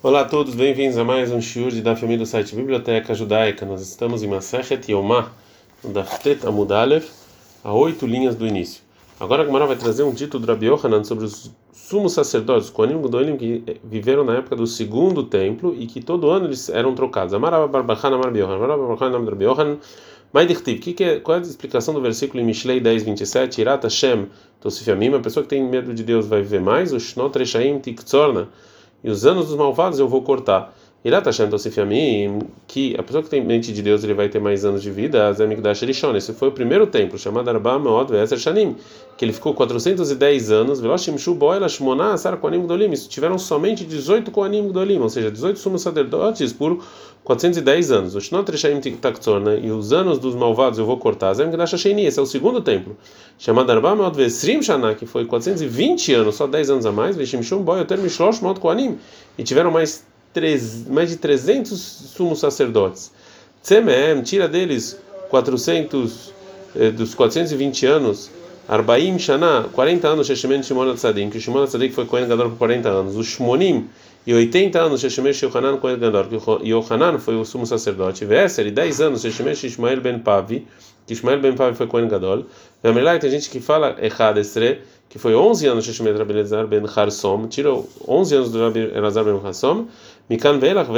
Olá a todos, bem-vindos a mais um shiur da família do site Biblioteca Judaica. Nós estamos em Masechet Yomah, no Daftet Amudalev, a oito linhas do início. Agora a Gemara vai trazer um dito do Rabi Yohanan sobre os sumos sacerdotes, os Kohanim Gudolim, que viveram na época do segundo templo e que todo ano eles eram trocados. Amar Barbachan, Amar Yohanan, Amar Barbachan, Amar Yohanan, Maidichtiv, que é, qual é a explicação do versículo em Mishlei 10, 27? Irat Hashem, Tosifamim, a pessoa que tem medo de Deus vai viver mais, o Shnot Reshaim Tiktzorna, e os anos dos malvados eu vou cortar. Irá tá achando que a pessoa que tem mente de Deus ele vai ter mais anos de vida, Azemigdash Rishon. Esse foi o primeiro templo, chamado Arba Meod Veser Shanim, que ele ficou 410 anos, Veloshim Shuboela Shmoná Sar Koanim Gdolim. Isso tiveram somente 18 Koanim Gdolim, ou seja, 18 sumos sacerdotes por 410 anos. O Shnot Reshaim Taktzorna e os anos dos malvados eu vou cortar. Azemigdash Sheni, esse é o segundo templo, chamado Arba Meod Vesrim Shana, que foi 420 anos, só 10 anos a mais, Veshim Shumboy, Oter Mishlosh Mod Koanim, e tiveram mais mais de 300 sumos sacerdotes. Tsemem, tira deles 400 eh, dos 420 anos, Arbaim Shana, 40 anos, Sheshemen Shimon Tzadim, que Shimon Tzadim foi Kohen Gadol por 40 anos. Os Shmonim, e 80 anos, Sheshemen Shohanan Kohen Gadol, que Yohanan foi o sumo sacerdote. Vesser, e 10 anos, Sheshemen Ishmael Ben Pavi, que Ishmael Ben Pavi foi Kohen Gadol. Na tem gente que fala Echadestre, que foi 11 anos Sheshemet Rabbi Elazar ben Harsom, tirou 11 anos do Rabbi Elazar ben Harsom, Mikan Velach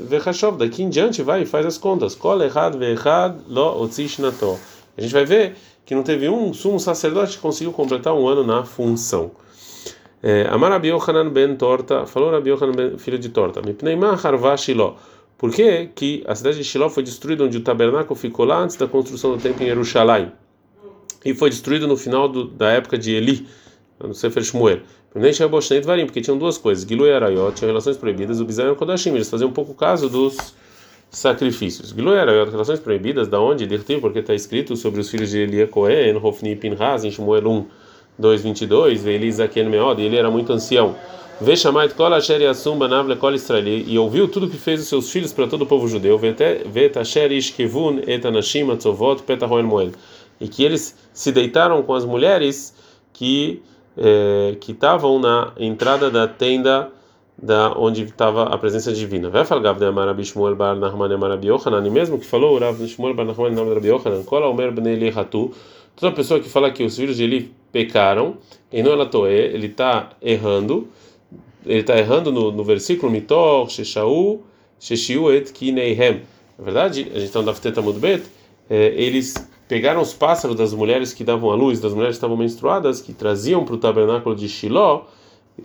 Vechashov, daqui em diante vai e faz as contas. Kol Echad Vechad Lo Otzish Nato. A gente vai ver que não teve um sumo sacerdote que conseguiu completar um ano na função. É, Amar Rabi Yohanan ben Torta, falou Rabi Yohanan ben, filho de Torta, Mipneima Harvah. Por que, que a cidade de Shiloh foi destruída onde o tabernáculo ficou lá antes da construção do templo em Jerusalém? E foi destruído no final do, da época de Eli, no Sefer Shmuel. Porque tinham duas coisas: Gilu e Arayot tinham relações proibidas, o Bizarro e o Kodashim, eles faziam um pouco caso dos sacrifícios. Gilu e Arayot, relações proibidas, da onde? Dirtiv, porque está escrito sobre os filhos de Eli Cohen, Hofni e Pinhas, em Shmuel 1, 2, 22, Eli Zaken Meod, e ele era muito ancião. Veshamait kol asher yasum banav lekol Israeli e ouviu tudo que fez os seus filhos para todo o povo judeu. Vet asher ishkevun et anashim atzovot petahoen moel e que eles se deitaram com as mulheres que é, que estavam na entrada da tenda da onde estava a presença divina. Vai falar de Amarabi Shmuel Bar Nahman Amarabi Yohanan, mesmo que falou Rav Shmuel Bar Nahman Amarabi Yohanan, Kola Omer Ben Eli Hatu, toda pessoa que fala que os filhos de Eli pecaram, e não ela toé, ele está errando, ele está errando no, no versículo Mitor Sheshau Sheshiu et Kineihem. Na verdade, a gente está no Dafteta Mudbet, é, eles pegaram os pássaros das mulheres que davam a luz, das mulheres que estavam menstruadas, que traziam para o tabernáculo de Shiló,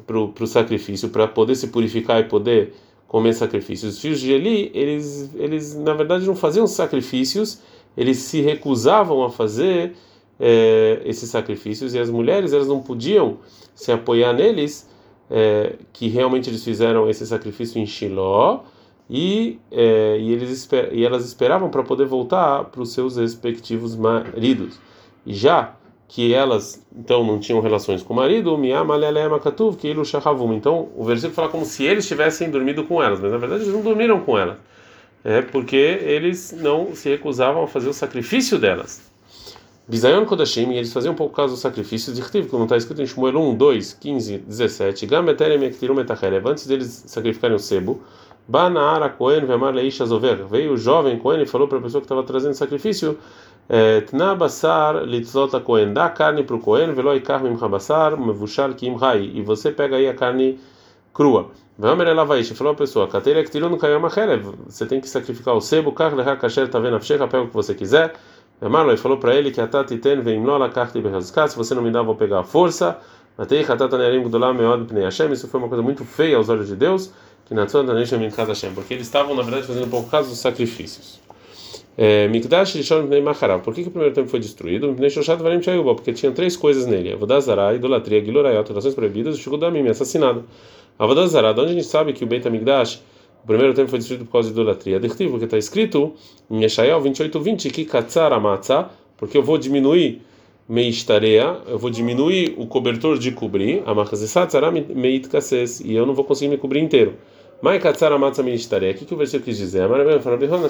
para o sacrifício, para poder se purificar e poder comer sacrifícios. Os filhos de Eli, eles, eles na verdade não faziam sacrifícios, eles se recusavam a fazer é, esses sacrifícios e as mulheres elas não podiam se apoiar neles, é, que realmente eles fizeram esse sacrifício em Shiló e, é, e, eles, e elas esperavam para poder voltar para os seus respectivos maridos. E já que elas então não tinham relações com o marido, então o versículo fala como se eles tivessem dormido com elas, mas na verdade eles não dormiram com elas, é porque eles não se recusavam a fazer o sacrifício delas. Bizayon Kodashim, eles faziam um pouco caso dos sacrifícios de Rtiv, como está escrito em Shmuel 1, 2, 15, 17, Gameterem Ektirum antes deles sacrificarem o sebo. Veio o jovem Cohen e falou para a pessoa que estava trazendo sacrifício: Cohen, dá carne para o Cohen, Veloi Karmim Habasar, Mevushal Kim Rai. E você pega aí a carne crua. Vamer Elavaish falou a pessoa: Kateira Ktirun Kayam Acherev. Você tem que sacrificar o sebo, Kar Leha Kasher Tavenafshecha, pega o que você quiser. Marlon falou para ele que a Tati ten vem nola carta se você não me dá, vou pegar a força. Matei Hatata Nerim Meod Pnei Hashem. Isso foi uma coisa muito feia aos olhos de Deus que na porque eles estavam na verdade fazendo um pouco caso dos sacrifícios. É, Mikdash Rishon Bnei Macharav. Por que, que o primeiro templo foi destruído? Porque tinha três coisas nele: Avodazara, idolatria, Gilorayot, orações proibidas, e Shugudamim, assassinado. Avodazara, de onde a gente sabe que o Beit HaMikdash, o primeiro templo foi destruído por causa de idolatria? Dertiv, porque está escrito em Yeshayahu 28, 20, que Katzar Amatza, porque eu vou diminuir meistarea, eu vou diminuir o cobertor de cobrir, a marcazessat meit kasses, e eu não vou conseguir me cobrir inteiro. Mai amatza meistarea, o que, que o versículo quis dizer?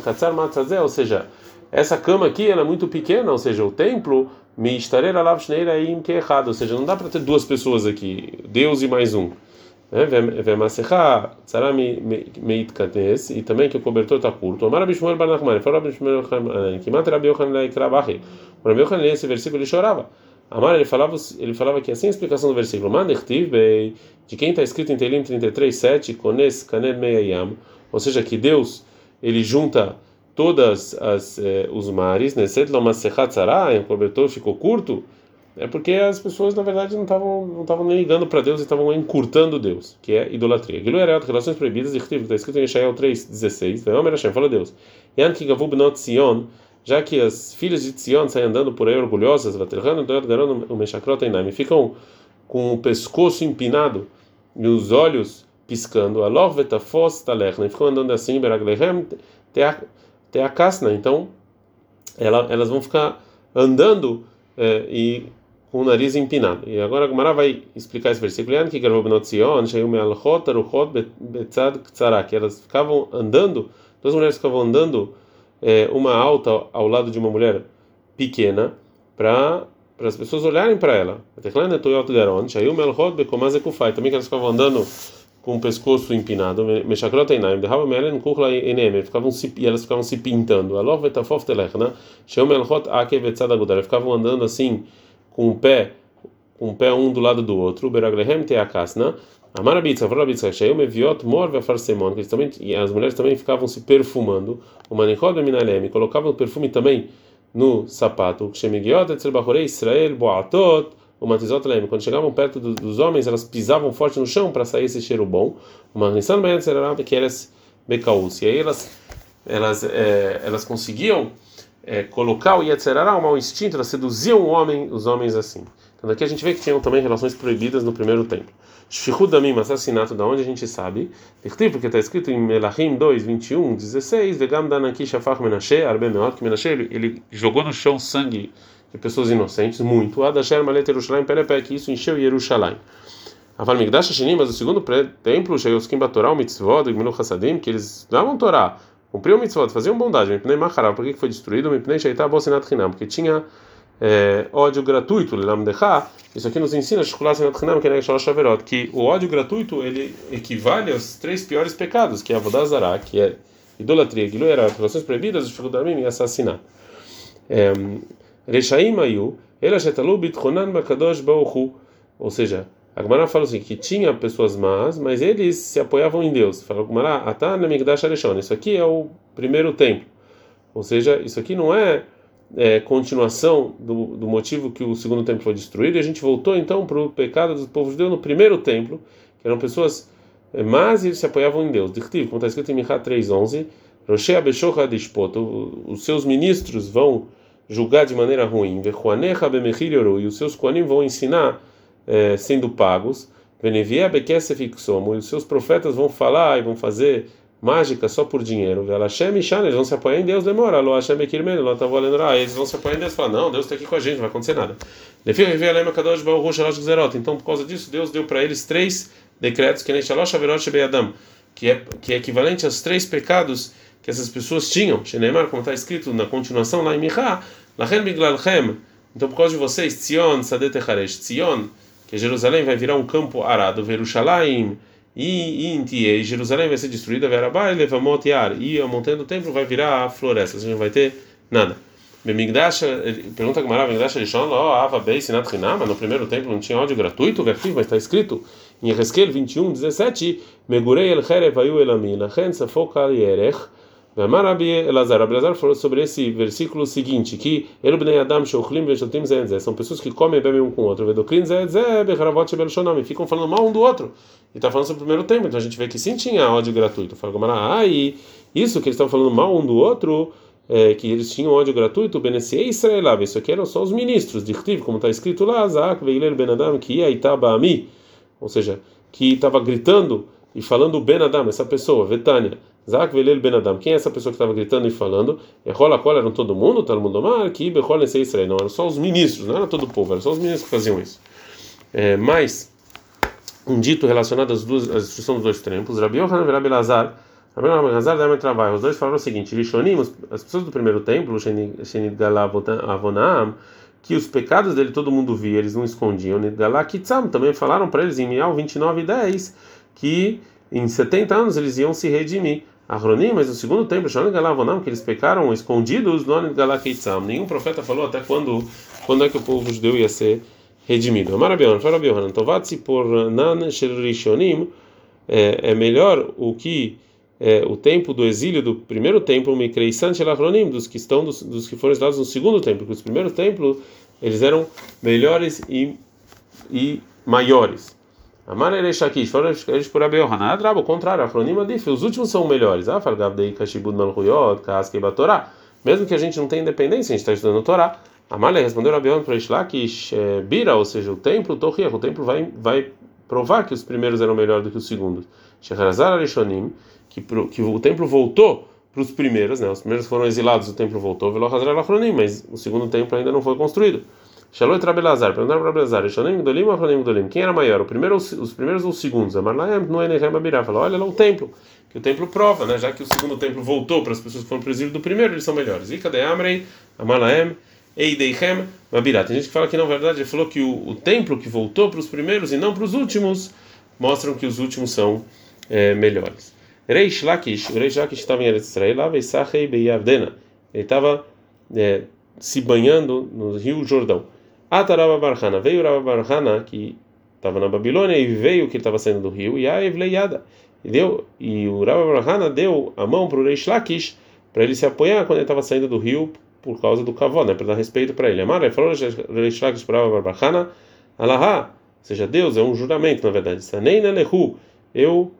Katzar matzazé, ou seja, essa cama aqui ela é muito pequena, ou seja, o templo meistarea lav shneiraim que é errado, ou seja, não dá para ter duas pessoas aqui, Deus e mais um. E também que o cobertor está curto. Bar Nachman, falou que. O Rabi Yochanan esse versículo ele chorava. Amar ele falava, ele falava que assim a explicação do versículo, de quem está escrito em Telim 33, 7, Kones Kaned Meyayam, ou seja, que Deus ele junta todas as eh, os mares, Neset o cobertor ficou curto é porque as pessoas na verdade não estavam não estavam nem ligando para Deus e estavam encurtando Deus, que é idolatria. Gilu era relações proibidas e está escrito em Isaiah 3:16. Veomer Hashem fala Deus. Yan ki gavu benot Sion, já que as filhas de Sion saem andando por aí orgulhosas, vaterhanu doyot garon o meshakrot einam, ficam com o pescoço empinado e os olhos piscando. Alov vetafos talechna, ficam andando assim, beraglehem te a kasna. Então, elas vão ficar andando é, e com o nariz empinado. E agora a Gemara vai explicar esse versículo. que que elas ficavam andando, duas mulheres ficavam andando, é, uma alta ao lado de uma mulher pequena, para para as pessoas olharem para ela. Também que elas ficavam andando com o pescoço empinado, e elas ficavam se pintando. Ficavam andando assim com o pé, com o pé um do lado do outro. Beraglehem te akasna. Amarabitza, Vrabitza, Shayum Eviot, Morve Farsemon, que também, e as mulheres também ficavam se perfumando. O Manichod Minalem, colocavam o perfume também no sapato. Shemigiot, Etzrebachorei, Israel, Boatot, o Matizot Lem. Quando chegavam perto do, dos homens, elas pisavam forte no chão para sair esse cheiro bom. O Marnissan Bayan Tzerarab, que elas Bekaus. E aí elas, elas, é, elas conseguiam é, colocar o Yetzerará, o mau instinto, elas seduziam o homem, os homens assim. Então daqui a gente vê que tinham também relações proibidas no primeiro templo. Shfichud Damim, assassinato, da onde a gente sabe. Porque está escrito em Melachim 2, 21, 16, Vegam Danaki Shafach Menashe, Arbe Meot, Menashe, ele, jogou no chão sangue de pessoas inocentes, muito. Adasher Malet Yerushalayim que isso encheu Yerushalayim. Aval Migdash Hashanim, mas o segundo templo, Sheyoskim Batorá, o Mitzvot, Gmilu Hassadim, que eles davam Torá, cumpriu o mitzvot, faziam bondade, Mipnei Macharal, por que foi destruído? Mipnei Shaitá Bosenat Hinam, porque tinha é, ódio gratuito, Lamdecha, isso aqui nos ensina, que o ódio gratuito ele equivale aos três piores pecados, que é a Vodazara, que é idolatria, que era relações proibidas, dificuldade e assassinato. Rechaim Ayu, Ela Shetalu Bitchonan Bakadosh Bauchu, ou seja, a Gemara fala assim, que tinha pessoas más, mas eles se apoiavam em Deus. Fala Gemara, Atan Migdash Arishon. Isso aqui é o primeiro templo. Ou seja, isso aqui não é, é continuação do, do, motivo que o segundo templo foi destruído. E a gente voltou então para o pecado dos povos de Deus no primeiro templo, que eram pessoas é, más e eles se apoiavam em Deus. Dictivo, como está escrito em Michá 3.11, Roshé Abeshocha Dishpoto, os seus ministros vão julgar de maneira ruim, e os seus koanim vão ensinar é, sendo pagos. E os seus profetas vão falar e vão fazer mágica só por dinheiro. Eles vão se apoiar em Deus, demora. Eles vão se apoiar em Deus e falar: Não, Deus está aqui com a gente, não vai acontecer nada. Então, por causa disso, Deus deu para eles três decretos que que é, que é equivalente aos três pecados que essas pessoas tinham. Como está escrito na continuação lá em Michá, então por causa de vocês, Tzion, Sadet Echaresh, Tzion, que Jerusalém vai virar um campo arado, Verushalayim e Intie, Jerusalém vai ser destruída, Verabai, Levamot Yar, e a montanha do templo vai virar a floresta, você não vai ter nada. Bemigdash, pergunta que Marav, Migdash Rishon, ó, Ava Bei Sinat Hinam, no primeiro templo não tinha ódio gratuito, vertigo, mas está escrito em Ezequiel 21, 17, Megurei El Cherev Ayu Elamin, Achen Safok Yerech, Rabi Elazar, Elazar falou sobre esse versículo seguinte, que Adam são pessoas que comem e bebem um com o outro, ficam falando mal um do outro. E está falando sobre o primeiro tempo, então a gente vê que sim tinha ódio gratuito. Fala, ah, e isso que eles estão falando mal um do outro, é, que eles tinham ódio gratuito, Benessiei Israelab, isso aqui eram só os ministros de Rtiv, como está escrito lá, Zaak Veiler Ben Adam, que ia Itabami, ou seja, que estava gritando e falando Ben Adam, essa pessoa, Vetânia. Zak velel ben Adam. Quem é essa pessoa que estava gritando e falando? Rola cola eram todo mundo, todo mundo mar, que Bechol Nesei Israel. Não, eram só os ministros, não era todo o povo, eram só os ministros que faziam isso. É, mas, um dito relacionado às duas, à destruição dos dois templos, Rabi Yohanan e Rabi Lazar, Rabi e Lazar deram trabalho. Os dois falaram o seguinte: Rishonim, as pessoas do primeiro templo, Shenid Galavonam, que os pecados dele todo mundo via, eles não escondiam. Nidgalá Kitsam também falaram para eles em Mial 29 e 10 que em 70 anos eles iam se redimir. Arronim, mas no segundo templo, não, que eles pecaram escondidos, nenhum profeta falou até quando, quando é que o povo judeu ia ser redimido. Amar Abion, fala Abion, Tovatsi por Nan Rishonim, é melhor o que é, o tempo do exílio do primeiro templo, Mikreisan Shelachronim, dos que estão dos, dos que foram exilados no segundo templo, porque os primeiros templos eles eram melhores e, e maiores. Amar Ereshakish, foram eles por Abeohanan, Adrabo, o contrário, Afronim Adif, os últimos são melhores. Ah, Falgavdei Kashibud Malchuyot, Kaskei Batorá. Mesmo que a gente não tenha independência, a gente está estudando Torá. Amalha respondeu Abeohanan para Ishlakish, é, Bira, ou seja, o templo, Torriach, o templo vai, vai provar que os primeiros eram melhores do que os segundos. Shecharazar Arishonim, que, que o templo voltou para os primeiros, né? Os primeiros foram exilados, o templo voltou, Velohazar Alachronim, mas o segundo templo ainda não foi construído. Shalom Trabelazar, perguntaram para Belazar, Shonim Gdolim ou Afronim Gdolim? Quem era maior, o primeiro, os primeiros ou os segundos? Amarlaem, no Enehem Abirá, falou, olha lá o templo, que o templo prova, né? Já que o segundo templo voltou para as pessoas que foram para o exílio do primeiro, eles são melhores. E cadê Amrei, Amarlaem, Eideichem, Abirá? Tem gente que fala que, na verdade, ele falou que o, o templo que voltou para os primeiros e não para os últimos, mostram que os últimos são é, melhores. Reish Lakish, o Reish Lakish estava em Eretz Israel, lá Veisachei Beyavdena, ele estava é, se banhando no rio Jordão. Ataraba Barhana, veio Raba Barhana, que estava na Babilônia, e veio que ele estava saindo do rio, e a Evleiada. E, deu, e o Raba Barhana deu a mão para o Reish Lakish, para ele se apoiar quando ele estava saindo do rio, por causa do cavó, né, para dar respeito para ele. Amar, ele falou Reish Lakish para Raba Barhana, Alahá, seja Deus, é um juramento, na verdade. Saneina Lehu, eu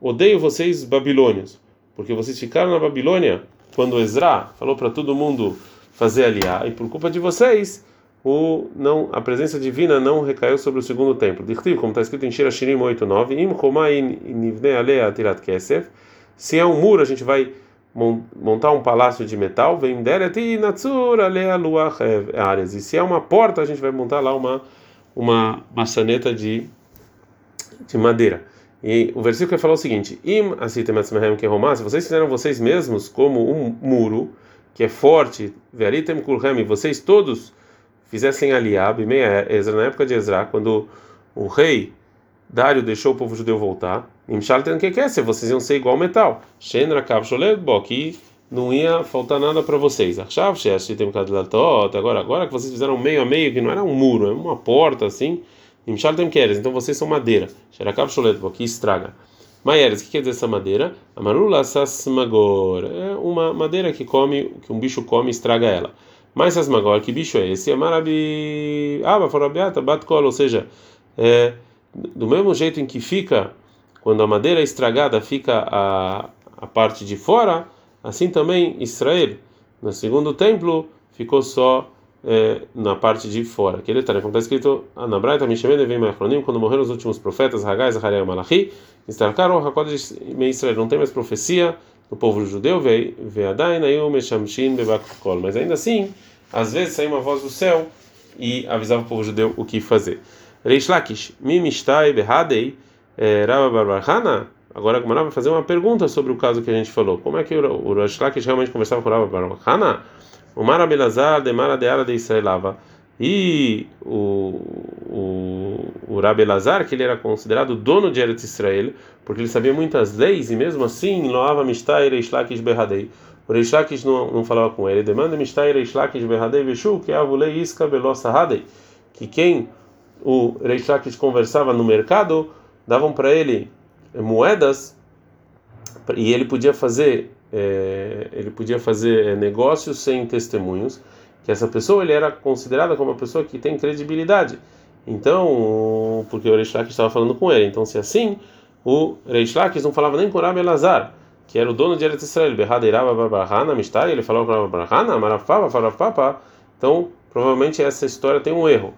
odeio vocês babilônios, porque vocês ficaram na Babilônia quando Ezra falou para todo mundo fazer aliar, e por culpa de vocês o não a presença divina não recaiu sobre o segundo templo. Dichtiv, como está escrito em Shira Shirim 8:9, im chomain nivne alea tirat kesef. Se é um muro, a gente vai montar um palácio de metal, vem deret natsur alea luach áreas. E se é uma porta, a gente vai montar lá uma uma maçaneta de de madeira. E o versículo vai falar o seguinte: Im asitem atzmehem kehomá, se vocês fizeram vocês mesmos como um muro que é forte, veritem kulhem, vocês todos fizessem aliab, meia Ezra, na época de Ezra, quando o rei Dário deixou o povo judeu voltar, Nimshalten que quer ser, vocês iam ser igual metal. Shenra Kavsholedbo, que não ia faltar nada para vocês. Achav agora, agora que vocês fizeram meio a meio, que não era um muro, é uma porta assim. Nimshalten queres, então vocês são madeira. Sherakav Sholedbo, que estraga. Maieres, o que quer dizer essa madeira? Amarula sasmagor, é uma madeira que come, que um bicho come e estraga ela. Mas Sasmagor, que bicho é esse? É Marabi. Ah, Baforabiata, Batkol, ou seja, é, do mesmo jeito em que fica, quando a madeira é estragada, fica a, a parte de fora, assim também Israel, no segundo templo, ficou só é, na parte de fora. Aquele tarefa está escrito na Braita Mishemene vem Machronim, quando morreram os últimos profetas, Hagai, Zahariah Malachi, Estarcaram Hakodesh Israel, não tem mais profecia do povo judeu, mas ainda assim, às vezes saiu uma voz do céu e avisava o povo judeu o que fazer. Reish Lakish, Mimishtai Behadei, eh, Rabba Barbarhana. Agora a Gemara vai fazer uma pergunta sobre o caso que a gente falou. Como é que o Reish Lakish realmente conversava com o Rabba Barbarhana? O Mara Belazar de Mara de Ara de Israelava. E o, o, o Rabi Elazar, que ele era considerado dono de Eretz Israel, porque ele sabia muitas leis, e mesmo assim, Loava Mistai Reish Lakish Berradei. O Reish Lakish não, não falava com ele. Demanda Mistai Reish Lakish Berradei Veshu, que é Avulei Iska Belosahadei. Que quem o Reish Lakish conversava no mercado, davam para ele moedas, e ele podia fazer é, ele podia fazer é, negócios sem testemunhos, que essa pessoa ele era considerada como uma pessoa que tem credibilidade. Então, porque o Reish Lakish estava falando com ele. Então, se assim, o Reish Lakish não falava nem com Rabi Elazar, que era o dono de Eretz Israel, ele falava com o Barbarahana, Marafava, Farafapa. Então, provavelmente essa história tem um erro.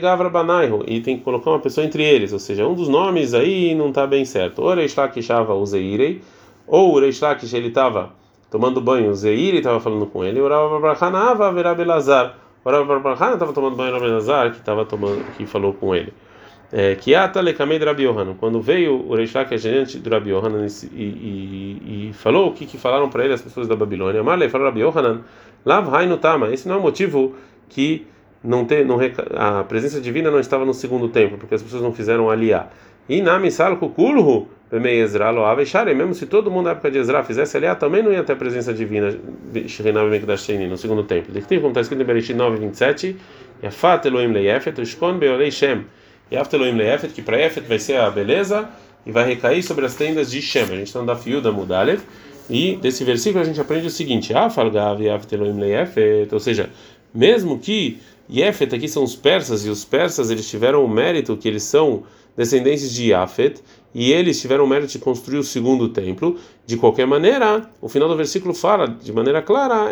Gavra Banaiho, e tem que colocar uma pessoa entre eles, ou seja, um dos nomes aí não está bem certo. Ou Reish Lakish Zeirei, ou o Reish Lakish ele estava tomando banho, o Zeir estava falando com ele, o Rav Abrahanava O Rav Abrahana estava tomando banho no Belazar, que estava tomando, que falou com ele. É, que ata lekamei de Rabi Yohanan. Quando veio o Reishá, que é gerente do Rabi Yohanan, e, e, e, falou o que, que falaram para ele as pessoas da Babilônia. Marley falou Rabi Yohanan, lav no tama. Esse não é o motivo que não ter, não, a presença divina não estava no segundo templo, porque as pessoas não fizeram aliar. Na Misalku Kulhu, Bemei Ezra lo Aveshare, mesmo se todo mundo na época de Ezra fizesse aliá, também não ia ter a presença divina no segundo tempo. Como está escrito em Bereshit 9, 27, Yafat Elohim Leifet, Ushkon Beolei Shem. Yaft Elohim Leifet, que para Efet vai ser a beleza e vai recair sobre as tendas de Shem. A gente está no da Mudalev. E desse versículo a gente aprende o seguinte: Afalgav Yaft Elohim Leifet, ou seja, mesmo que Yefet aqui são os persas, e os persas eles tiveram o mérito que eles são descendentes de Yafet, e eles tiveram o mérito de construir o segundo templo. De qualquer maneira, o final do versículo fala de maneira clara: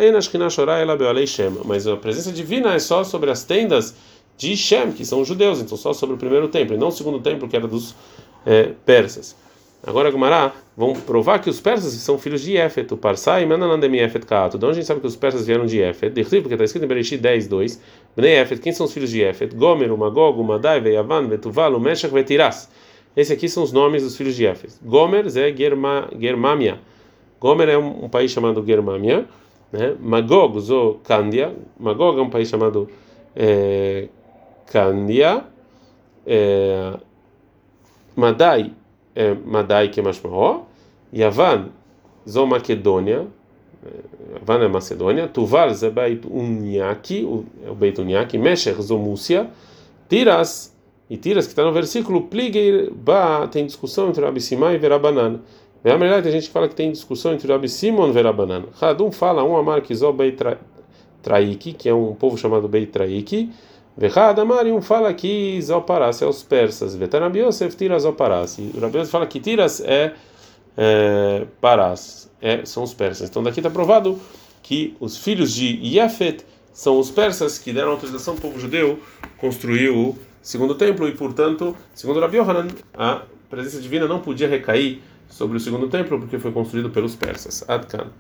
mas a presença divina é só sobre as tendas de Shem, que são judeus, então só sobre o primeiro templo, e não o segundo templo, que era dos é, persas. Agora, Gumará, vão provar que os persas são filhos de Efet, o Parsai, e Mananandemi Efet Kaato. De onde a gente sabe que os persas vieram de Efet? Porque está escrito em Bereshit 10, 2. Bnei Efet, quem são os filhos de Efet? Gomer, Magog, Madai, Veyavan, Vetuval, o Meshach, Vetiras. Esse aqui são os nomes dos filhos de Efet. Gomer é Germa, Germamia. Gomer é um, país chamado Germamia. Né? Magog, Zo Candia. Magog é um país chamado é. É, Madai é Madai que é Mashmaó, Yavan, Zo Macedônia, Yavan é Macedônia, Tuval, Zé Beit Unyaki, é o Beit Unyaki, Mesher, Zo Múcia, Tiras, e Tiras que está no versículo, Pligeir Ba, tem discussão entre Rabi Simai e Verabanan. Na verdade, tem gente que fala que tem discussão entre Rabi Simon e Verabanan. Radum fala, um Amar que Zo Beit Traiki, que é um povo chamado Beit Traiki, Vechad Amarium fala que Zoparas é os persas. Vetanabi Yosef tira Zoparas. E Rabi fala que tiras é, é Parás, é, são os persas. Então daqui está provado que os filhos de Yafet são os persas que deram autorização ao povo judeu construir o segundo templo e, portanto, segundo Rabi Yohanan, a presença divina não podia recair sobre o segundo templo porque foi construído pelos persas. Adkan.